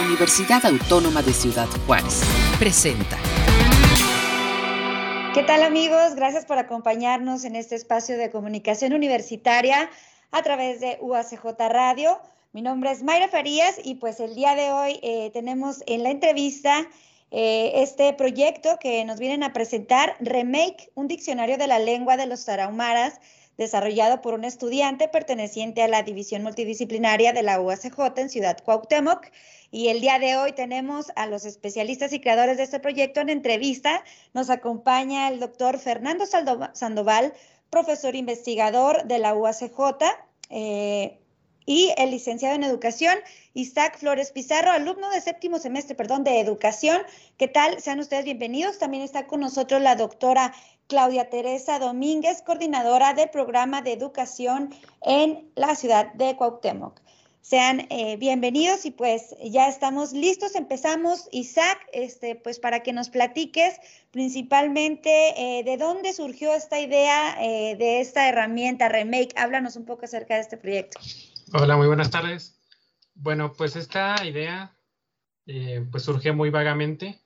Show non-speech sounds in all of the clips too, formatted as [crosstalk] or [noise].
Universidad Autónoma de Ciudad Juárez. Presenta. ¿Qué tal amigos? Gracias por acompañarnos en este espacio de comunicación universitaria a través de UACJ Radio. Mi nombre es Mayra Farías y pues el día de hoy eh, tenemos en la entrevista eh, este proyecto que nos vienen a presentar, Remake, un diccionario de la lengua de los tarahumaras desarrollado por un estudiante perteneciente a la división multidisciplinaria de la UACJ en Ciudad Cuauhtémoc. Y el día de hoy tenemos a los especialistas y creadores de este proyecto en entrevista. Nos acompaña el doctor Fernando Sandoval, profesor investigador de la UACJ. Eh, y el licenciado en educación, Isaac Flores Pizarro, alumno de séptimo semestre, perdón, de educación. ¿Qué tal? Sean ustedes bienvenidos. También está con nosotros la doctora Claudia Teresa Domínguez, coordinadora del programa de educación en la ciudad de Cuauhtémoc. Sean eh, bienvenidos y pues ya estamos listos. Empezamos, Isaac, este, pues para que nos platiques principalmente eh, de dónde surgió esta idea eh, de esta herramienta Remake. Háblanos un poco acerca de este proyecto. Hola, muy buenas tardes. Bueno, pues esta idea pues surge muy vagamente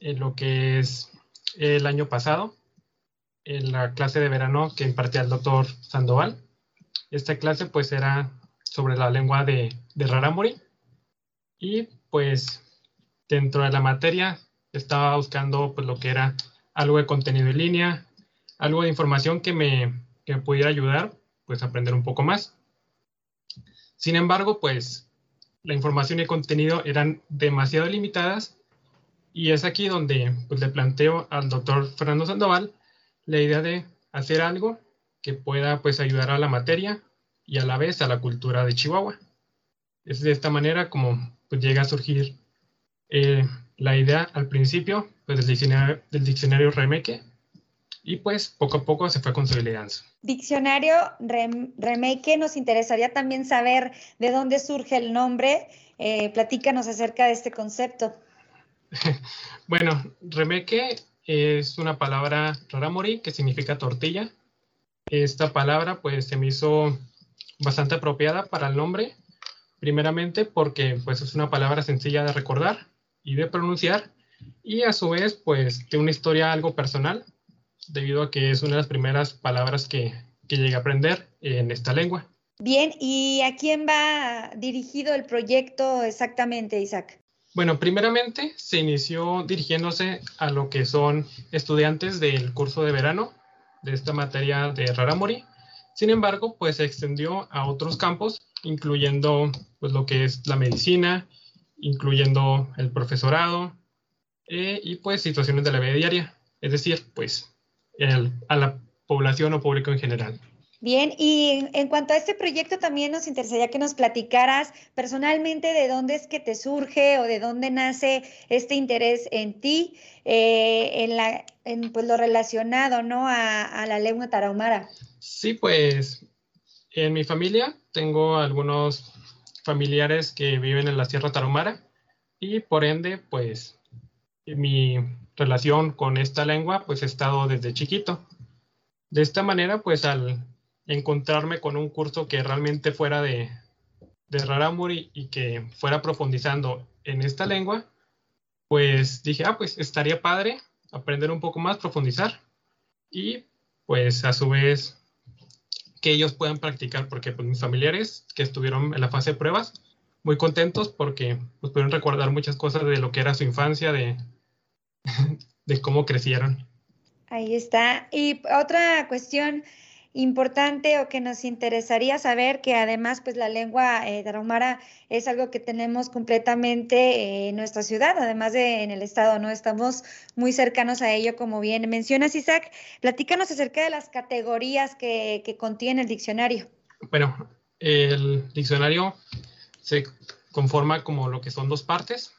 en lo que es el año pasado en la clase de verano que impartía el doctor Sandoval. Esta clase pues era sobre la lengua de, de Raramuri y pues dentro de la materia estaba buscando pues lo que era algo de contenido en línea, algo de información que me, que pudiera ayudar pues a aprender un poco más. Sin embargo, pues la información y el contenido eran demasiado limitadas y es aquí donde pues, le planteo al doctor Fernando Sandoval la idea de hacer algo que pueda pues ayudar a la materia y a la vez a la cultura de Chihuahua. Es de esta manera como pues, llega a surgir eh, la idea al principio pues, del, diccionario, del diccionario Remake y pues poco a poco se fue consolidando. Diccionario Remake, nos interesaría también saber de dónde surge el nombre. Eh, platícanos acerca de este concepto. [laughs] bueno, Remeke es una palabra raramuri que significa tortilla. Esta palabra pues se me hizo bastante apropiada para el nombre, primeramente porque pues es una palabra sencilla de recordar y de pronunciar y a su vez pues tiene una historia algo personal debido a que es una de las primeras palabras que, que llegué a aprender en esta lengua. Bien, ¿y a quién va dirigido el proyecto exactamente, Isaac? Bueno, primeramente se inició dirigiéndose a lo que son estudiantes del curso de verano de esta materia de Raramuri. Sin embargo, pues se extendió a otros campos, incluyendo pues lo que es la medicina, incluyendo el profesorado eh, y pues situaciones de la vida diaria, es decir, pues a la población o público en general. Bien, y en, cuanto a este proyecto también nos interesaría que nos platicaras personalmente de dónde es que te surge o de dónde nace este interés en ti, eh, en, la, en pues, lo relacionado ¿no? a, a la lengua tarahumara. Sí, pues en mi familia tengo algunos familiares que viven en la Sierra Tarahumara y por ende, pues mi relación con esta lengua pues he estado desde chiquito. De esta manera, pues al encontrarme con un curso que realmente fuera de, de Raramuri y que fuera profundizando en esta lengua, pues dije, ah, pues estaría padre aprender un poco más, profundizar y pues a su vez que ellos puedan practicar, porque pues, mis familiares que estuvieron en la fase de pruebas, muy contentos porque pues, pudieron recordar muchas cosas de lo que era su infancia, de, [laughs] de cómo crecieron. Ahí está. Y otra cuestión importante o que nos interesaría saber que además pues la lengua eh, tarahumara es algo que tenemos completamente eh, en nuestra ciudad, además de en el estado, ¿no? Estamos muy cercanos a ello, como bien mencionas, Isaac. Platícanos acerca de las categorías que, que contiene el diccionario. Bueno, el diccionario se conforma como lo que son dos partes.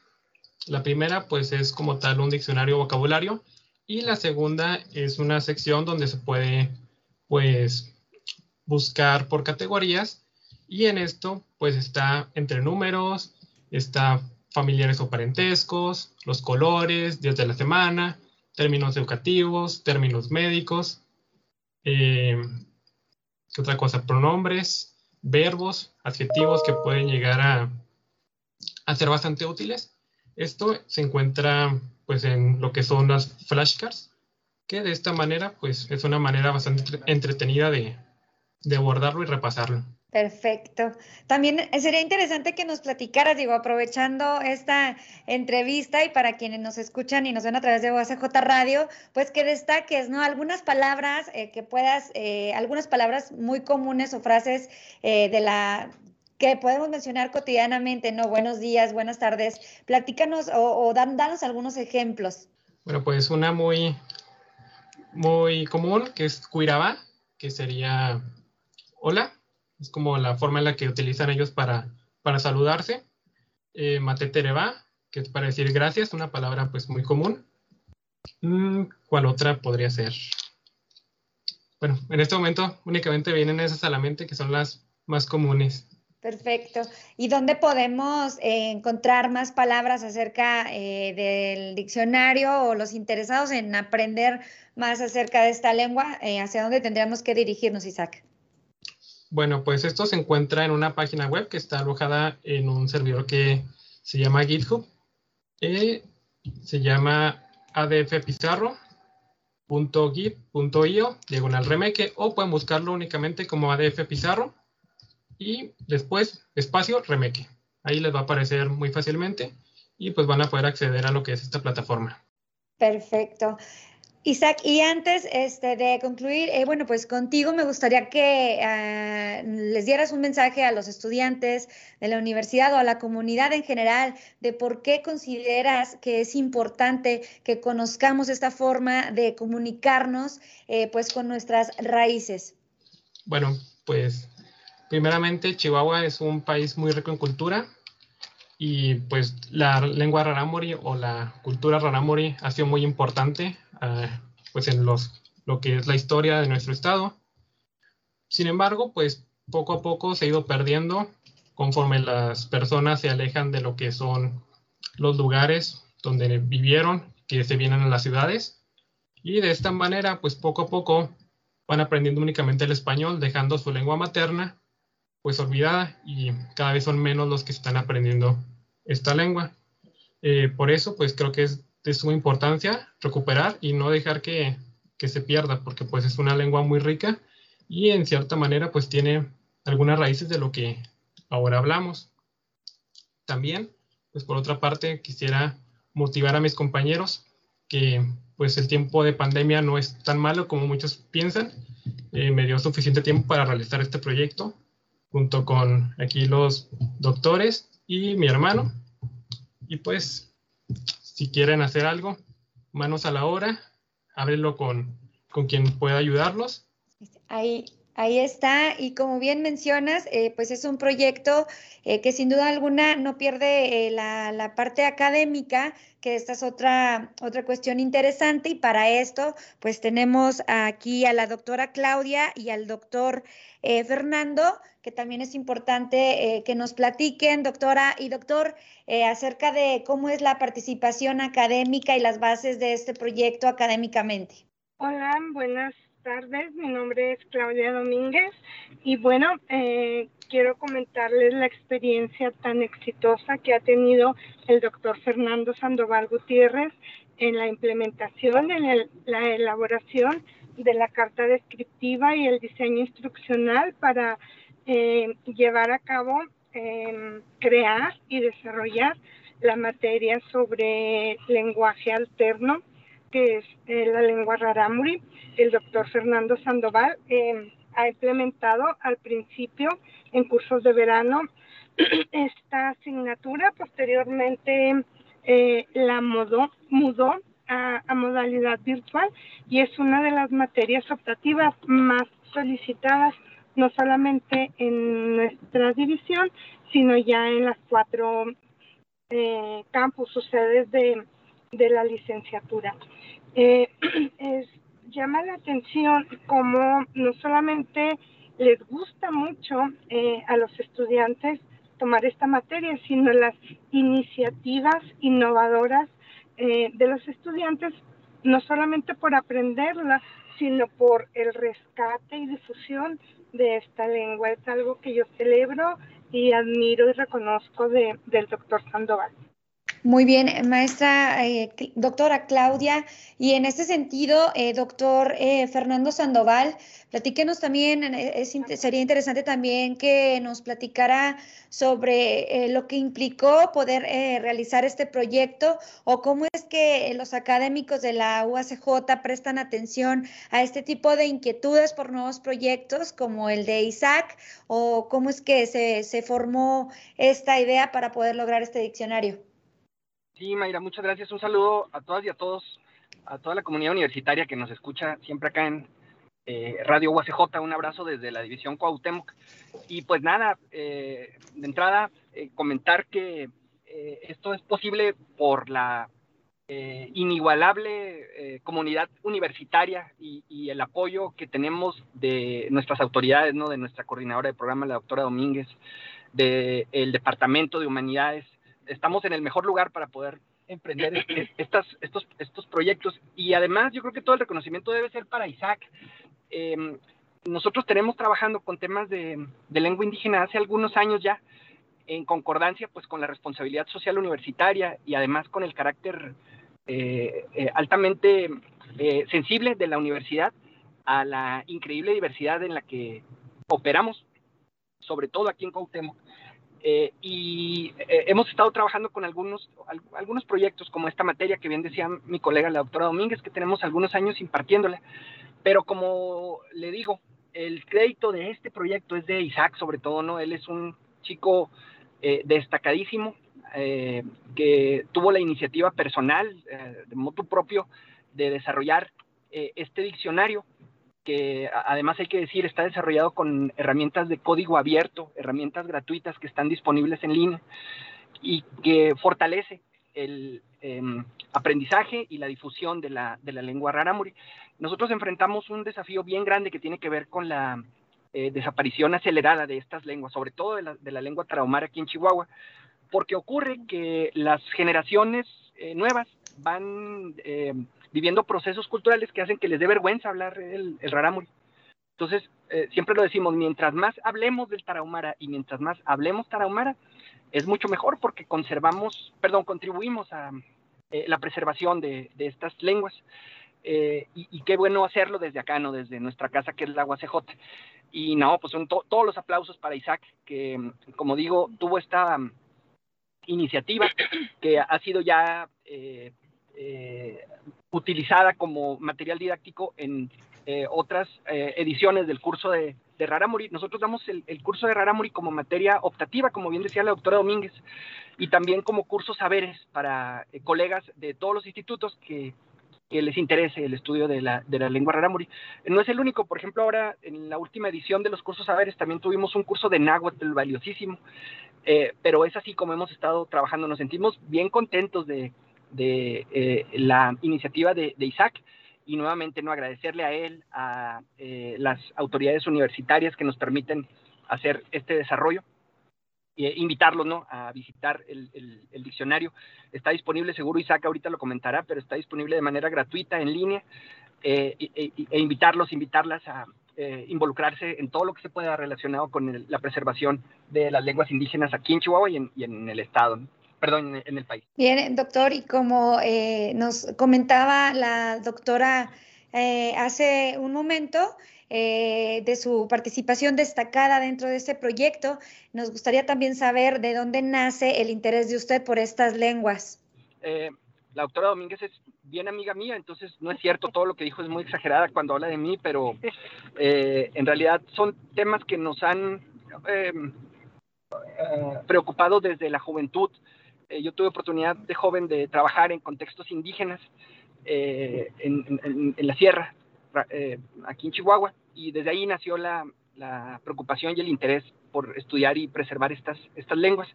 La primera pues es como tal un diccionario vocabulario y la segunda es una sección donde se puede pues buscar por categorías y en esto pues está entre números, está familiares o parentescos, los colores, días de la semana, términos educativos, términos médicos, eh, ¿qué otra cosa? Pronombres, verbos, adjetivos que pueden llegar a, a ser bastante útiles. Esto se encuentra pues en lo que son las flashcards, que de esta manera pues es una manera bastante entretenida de, de abordarlo y repasarlo. Perfecto. También sería interesante que nos platicaras, digo, aprovechando esta entrevista y para quienes nos escuchan y nos ven a través de OSJ Radio, pues que destaques, ¿no? Algunas palabras eh, que puedas, eh, algunas palabras muy comunes o frases eh, de la que podemos mencionar cotidianamente, ¿no? Buenos días, buenas tardes. Platícanos o, danos algunos ejemplos. Bueno, pues una muy, muy común que es cuiraba, que sería hola es como la forma en la que utilizan ellos para, para saludarse. Eh, matetereba, que es para decir gracias, una palabra pues muy común. Mm, ¿Cuál otra podría ser? Bueno, en este momento únicamente vienen esas a la mente que son las más comunes. Perfecto. ¿Y dónde podemos eh, encontrar más palabras acerca eh, del diccionario o los interesados en aprender más acerca de esta lengua? Eh, ¿Hacia dónde tendríamos que dirigirnos, Isaac? Bueno, pues esto se encuentra en una página web que está alojada en un servidor que se llama GitHub. Se llama adfpizarro.git.io, diagonal remake, o pueden buscarlo únicamente como ADF Pizarro y después espacio remake. Ahí les va a aparecer muy fácilmente y pues van a poder acceder a lo que es esta plataforma. Perfecto. Isaac, y antes este, de concluir, eh, bueno, pues contigo me gustaría que ah, les dieras un mensaje a los estudiantes de la universidad o a la comunidad en general de por qué consideras que es importante que conozcamos esta forma de comunicarnos eh, pues con nuestras raíces. Bueno, pues primeramente Chihuahua es un país muy rico en cultura y pues la lengua rarámuri o la cultura rarámuri ha sido muy importante pues en los, lo que es la historia de nuestro estado. Sin embargo, pues poco a poco se ha ido perdiendo conforme las personas se alejan de lo que son los lugares donde vivieron, que se vienen a las ciudades. Y de esta manera, pues poco a poco van aprendiendo únicamente el español, dejando su lengua materna pues olvidada y cada vez son menos los que están aprendiendo esta lengua. Eh, por eso, pues creo que es de suma importancia recuperar y no dejar que, se pierda, porque pues es una lengua muy rica y en cierta manera pues tiene algunas raíces de lo que ahora hablamos. También, pues por otra parte, quisiera motivar a mis compañeros que pues el tiempo de pandemia no es tan malo como muchos piensan. Eh, me dio suficiente tiempo para realizar este proyecto junto con aquí los doctores y mi hermano. Y pues si quieren hacer algo, manos a la obra, ábrelo con, con quien pueda ayudarlos. Ahí, Ahí está, y como bien mencionas, eh, pues es un proyecto eh, que sin duda alguna no pierde eh, la, la, parte académica, que esta es otra, otra cuestión interesante, y para esto, pues tenemos aquí a la doctora Claudia y al doctor Fernando, que también es importante que nos platiquen, doctora y doctor, acerca de cómo es la participación académica y las bases de este proyecto académicamente. Hola, buenas tardes, mi nombre es Claudia Domínguez y bueno, eh, quiero comentarles la experiencia tan exitosa que ha tenido el doctor Fernando Sandoval Gutiérrez en la implementación, en la elaboración de la carta descriptiva y el diseño instruccional para eh, llevar a cabo, em, crear y desarrollar la materia sobre lenguaje alterno que es eh, la lengua rarámuri. El doctor Fernando Sandoval eh, ha implementado al principio en cursos de verano [clears throat] esta asignatura, posteriormente eh, la mudó, mudó a, a, modalidad virtual y es una de las materias optativas más solicitadas, no solamente en nuestra división, sino ya en las cuatro campus o sedes de, de la licenciatura. Eh, [clears throat] es, llama la atención como no solamente les gusta mucho eh, a los estudiantes tomar esta materia, sino las iniciativas innovadoras eh, de los estudiantes, no solamente por aprenderla, sino por el rescate y difusión de esta lengua. Es algo que yo celebro y admiro y reconozco de, del doctor Sandoval. Muy bien, maestra, eh, doctora Claudia, y en este sentido, eh, doctor eh, Fernando Sandoval, platíquenos también, es, sería interesante también que nos platicara sobre lo que implicó poder realizar este proyecto o cómo es que los académicos de la UACJ prestan atención a este tipo de inquietudes por nuevos proyectos como el de Isaac o cómo es que se, se formó esta idea para poder lograr este diccionario. Sí, Mayra, muchas gracias. Un saludo a todas y a todos, a toda la comunidad universitaria que nos escucha siempre acá en eh, Radio UACJ. Un abrazo desde la división Cuauhtémoc. Y pues nada, eh, de entrada, eh, comentar que esto es posible por la inigualable comunidad universitaria y, el apoyo que tenemos de nuestras autoridades, ¿no? de nuestra coordinadora de programa, la doctora Domínguez, del Departamento de Humanidades, estamos en el mejor lugar para poder emprender estas, estos, estos proyectos. Y además, yo creo que todo el reconocimiento debe ser para Isaac. Em, nosotros tenemos trabajando con temas de, lengua indígena hace algunos años ya, en concordancia pues con la responsabilidad social universitaria y además con el carácter eh, eh, altamente eh, sensible de la universidad a la increíble diversidad en la que operamos, sobre todo aquí en Cuauhtémoc. Eh, y eh, hemos estado trabajando con algunos, algunos proyectos como esta materia que bien decía mi colega la doctora Domínguez, que tenemos algunos años impartiéndola, pero como le digo, el crédito de este proyecto es de Isaac sobre todo, ¿no? Él es un chico eh, destacadísimo que tuvo la iniciativa personal, de motu propio, de desarrollar este diccionario que además hay que decir está desarrollado con herramientas de código abierto, herramientas gratuitas que están disponibles en línea y que fortalece el em, aprendizaje y la difusión de la, de la lengua rarámuri. Nosotros enfrentamos un desafío bien grande que tiene que ver con la eh, desaparición acelerada de estas lenguas, sobre todo de la, de la lengua tarahumara aquí en Chihuahua, porque ocurre que las generaciones eh, nuevas van em, viviendo procesos culturales que hacen que les dé vergüenza hablar el, el. Entonces, eh, siempre lo decimos, mientras más hablemos del tarahumara y mientras más hablemos tarahumara, es mucho mejor porque conservamos, perdón, contribuimos a eh, la preservación de, estas lenguas. Eh, y, qué bueno hacerlo desde acá, ¿no? Desde nuestra casa, que es la UACJ. Y no, pues son todos los aplausos para Isaac, que, como digo, tuvo esta iniciativa que ha sido ya eh, utilizada como material didáctico en eh, otras eh, ediciones del curso de, de Raramuri. Nosotros damos el, curso de Raramuri como materia optativa, como bien decía la doctora Domínguez, y también como curso saberes para colegas de todos los institutos que, les interese el estudio de la, lengua Raramuri. No es el único, por ejemplo, ahora en la última edición de los cursos saberes también tuvimos un curso de náhuatl valiosísimo, pero es así como hemos estado trabajando. Nos sentimos bien contentos de de eh, la iniciativa de, Isaac y nuevamente no agradecerle a él, a eh, las autoridades universitarias que nos permiten hacer este desarrollo e invitarlos ¿no? a visitar el, diccionario. Está disponible, seguro Isaac ahorita lo comentará, pero está disponible de manera gratuita en línea e, e, invitarlos, invitarlas a involucrarse en todo lo que se pueda relacionado con la preservación de las lenguas indígenas aquí en Chihuahua y en, el estado perdón, en el país. Bien, doctor, y como eh, nos comentaba la doctora eh, hace un momento, eh, de su participación destacada dentro de este proyecto, nos gustaría también saber de dónde nace el interés de usted por estas lenguas. la doctora Domínguez es bien amiga mía, entonces no es cierto, todo lo que dijo es muy exagerada cuando habla de mí, pero en realidad son temas que nos han preocupado desde la juventud. Eh, yo tuve oportunidad de joven de trabajar en contextos indígenas eh, en, la sierra, eh, aquí en Chihuahua, y desde ahí nació la, preocupación y el interés por estudiar y preservar estas, estas lenguas.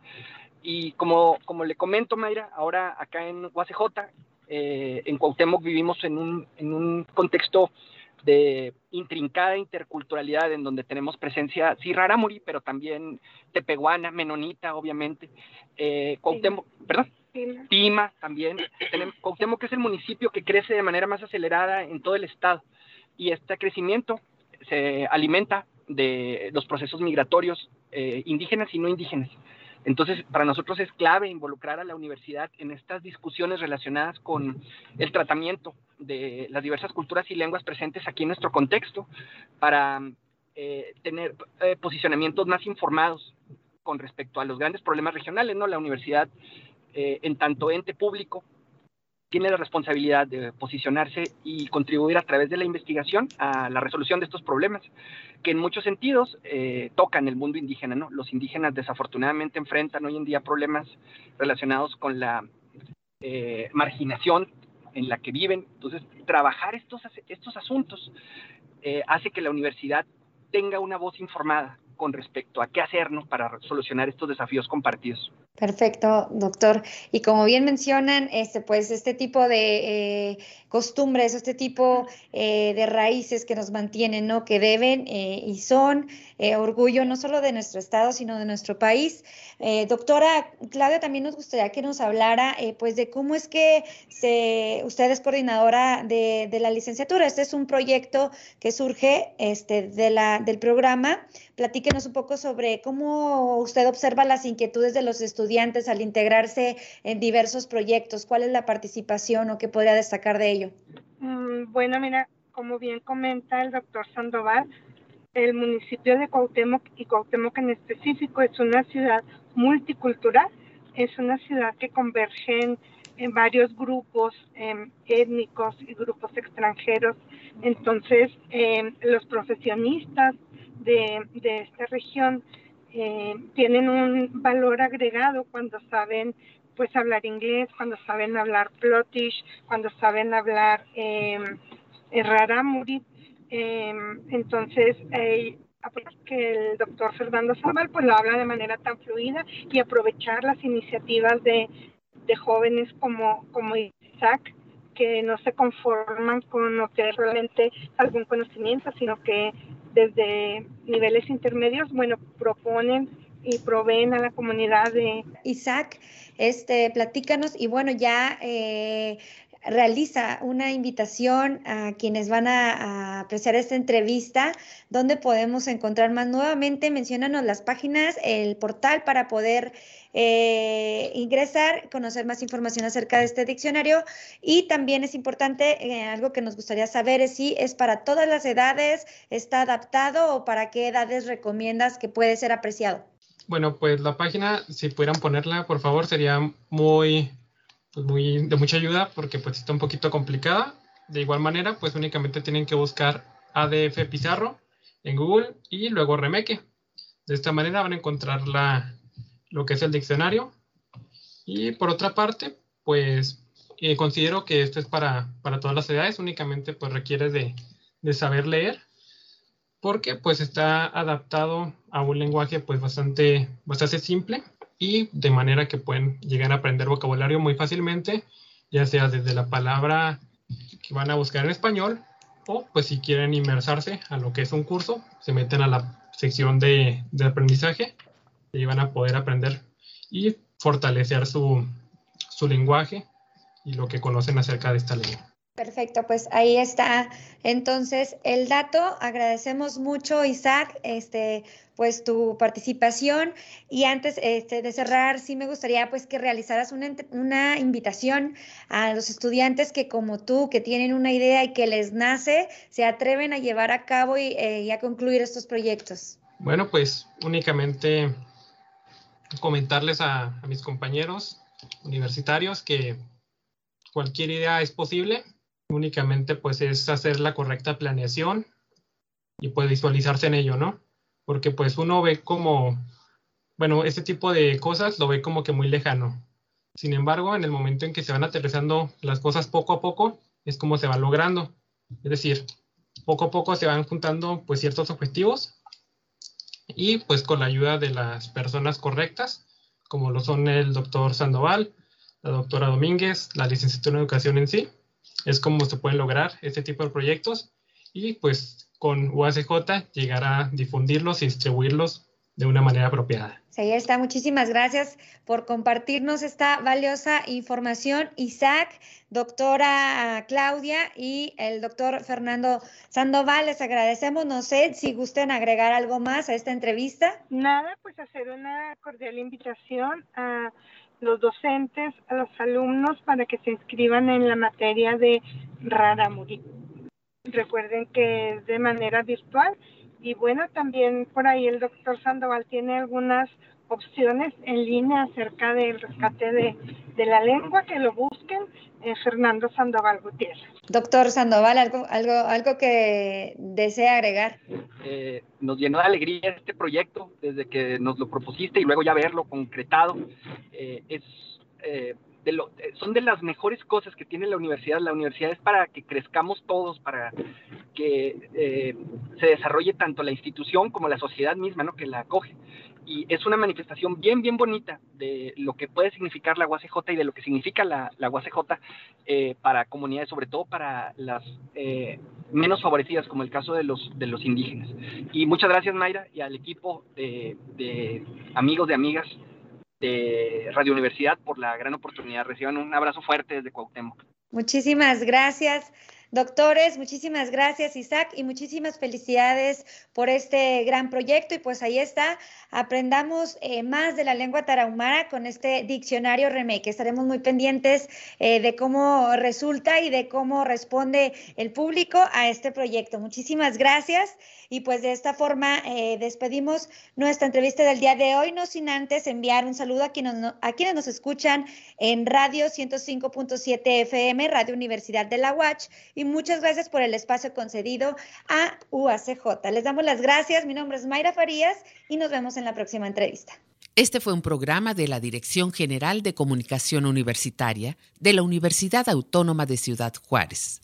Y como, como le comento, Mayra, ahora acá en UACJ, en Cuauhtémoc vivimos en un, en un contexto de intrincada interculturalidad en donde tenemos presencia, sí, rarámuri, pero también tepehuana, menonita, obviamente, eh, Cuauhtémoc, perdón, Pima también, tenemos, Cuauhtémoc que es el municipio que crece de manera más acelerada en todo el estado y este crecimiento se alimenta de los procesos migratorios eh, indígenas y no indígenas. Entonces, para nosotros es clave involucrar a la universidad en estas discusiones relacionadas con el tratamiento de las diversas culturas y lenguas presentes aquí en nuestro contexto para eh, tener eh, posicionamientos más informados con respecto a los grandes problemas regionales, ¿no? La universidad, eh, en tanto ente público, tiene la responsabilidad de posicionarse y contribuir a través de la investigación a la resolución de estos problemas, que en muchos sentidos eh, tocan el mundo indígena. Los indígenas desafortunadamente enfrentan hoy en día problemas relacionados con la eh, marginación en la que viven. Entonces, trabajar estos, estos asuntos eh, hace que la universidad tenga una voz informada con respecto a qué hacernos para solucionar estos desafíos compartidos. Perfecto, doctor. Y como bien mencionan, este, pues este tipo de eh, costumbres, este tipo eh, de raíces que nos mantienen, ¿no? Que deben eh, y son orgullo no solo de nuestro estado, sino de nuestro país. doctora Claudia, también nos gustaría que nos hablara, pues, de cómo es que se, usted es coordinadora de, la licenciatura. Este es un proyecto que surge, este, de la, del programa. Platíquenos un poco sobre cómo usted observa las inquietudes de los estudiantes al integrarse en diversos proyectos? ¿Cuál es la participación o qué podría destacar de ello? Mm, bueno, mira, como bien comenta el doctor Sandoval, el municipio de Cuauhtémoc y Cuauhtémoc en específico es una ciudad multicultural, es una ciudad que convergen en varios grupos em, étnicos y grupos extranjeros. Entonces, em, los profesionistas de esta región eh, tienen un valor agregado cuando saben pues hablar inglés, cuando saben hablar plotish, cuando saben hablar eh, rarámuri. Em, entonces, eh, que el doctor Fernando Zaval pues lo habla de manera tan fluida y aprovechar las iniciativas de, jóvenes como Isaac, que no se conforman con obtener realmente algún conocimiento, sino que desde niveles intermedios, bueno, proponen y proveen a la comunidad de... Isaac, este, platícanos y bueno, ya eh, realiza una invitación a quienes van a, apreciar esta entrevista, donde podemos encontrar más nuevamente, mencionanos las páginas, el portal para poder eh, ingresar, conocer más información acerca de este diccionario y también es importante, eh, algo que nos gustaría saber es si es para todas las edades, está adaptado o para qué edades recomiendas que puede ser apreciado. Bueno, pues la página, si pudieran ponerla, por favor, sería muy pues muy, de mucha ayuda porque pues está un poquito complicada. De igual manera, pues únicamente tienen que buscar ADF Pizarro en Google y luego Remeque. De esta manera van a encontrar la, lo que es el diccionario. Y por otra parte, pues eh, considero que esto es para, para, todas las edades, únicamente pues requiere de, de, saber leer, porque pues está adaptado a un lenguaje pues bastante, bastante simple y de manera que pueden llegar a aprender vocabulario muy fácilmente, ya sea desde la palabra que van a buscar en español o pues si quieren inmersarse a lo que es un curso, se meten a la sección de, de aprendizaje y van a poder aprender y fortalecer su, su lenguaje y lo que conocen acerca de esta lengua. Perfecto, pues ahí está. Entonces, el dato, agradecemos mucho, Isaac, este, pues tu participación. Y antes este, de cerrar, sí me gustaría pues que realizaras una, una, invitación a los estudiantes que como tú, que tienen una idea y que les nace, se atreven a llevar a cabo y, eh, y a concluir estos proyectos. Bueno, pues únicamente comentarles a, a mis compañeros universitarios que cualquier idea es posible únicamente pues es hacer la correcta planeación y pues visualizarse en ello, ¿no? Porque pues uno ve como, bueno, este tipo de cosas lo ve como que muy lejano. Sin embargo, en el momento en que se van aterrizando las cosas poco a poco, es como se va logrando. Es decir, poco a poco se van juntando pues ciertos objetivos y pues con la ayuda de las personas correctas, como lo son el doctor Sandoval, la doctora Domínguez, la licenciatura en educación en sí, es como se pueden lograr este tipo de proyectos y pues con UACJ llegar a difundirlos y distribuirlos de una manera apropiada. Sí, ahí está. Muchísimas gracias por compartirnos esta valiosa información. Isaac, doctora Claudia y el doctor Fernando Sandoval, les agradecemos. No sé si gusten agregar algo más a esta entrevista. Nada, pues hacer una cordial invitación a los docentes, a los alumnos para que se inscriban en la materia de Raramuri. Recuerden que es de manera virtual y bueno, también por ahí el doctor Sandoval tiene algunas opciones en línea acerca del rescate de, la lengua, que lo busquen, eh, Fernando Sandoval Gutiérrez. Doctor Sandoval, ¿algo, algo, algo que desea agregar? Eh, nos llenó de alegría este proyecto desde que nos lo propusiste y luego ya verlo concretado. Eh, es eh, son de las mejores cosas que tiene la universidad. La universidad es para que crezcamos todos, para que eh, se desarrolle tanto la institución como la sociedad misma, ¿no? Que la acoge. Y es una manifestación bien, bien bonita de lo que puede significar la UACJ y de lo que significa la, la UACJ eh, para comunidades, sobre todo para las menos favorecidas, como el caso de los, de los indígenas. Y muchas gracias, Mayra, y al equipo de, de amigos, de amigas de Radio Universidad por la gran oportunidad. Reciban un abrazo fuerte desde Cuauhtémoc. Muchísimas gracias. Doctores, muchísimas gracias Isaac y muchísimas felicidades por este gran proyecto y pues ahí está, aprendamos eh, más de la lengua tarahumara con este diccionario remake. Estaremos muy pendientes eh, de cómo resulta y de cómo responde el público a este proyecto. Muchísimas gracias y pues de esta forma eh, despedimos nuestra entrevista del día de hoy, no sin antes enviar un saludo a quienes, a quienes nos escuchan en Radio 105.7 FM, Radio Universidad de la UACH y muchas gracias por el espacio concedido a UACJ. Les damos las gracias. Mi nombre es Mayra Farías y nos vemos en la próxima entrevista. Este fue un programa de la Dirección General de Comunicación Universitaria de la Universidad Autónoma de Ciudad Juárez.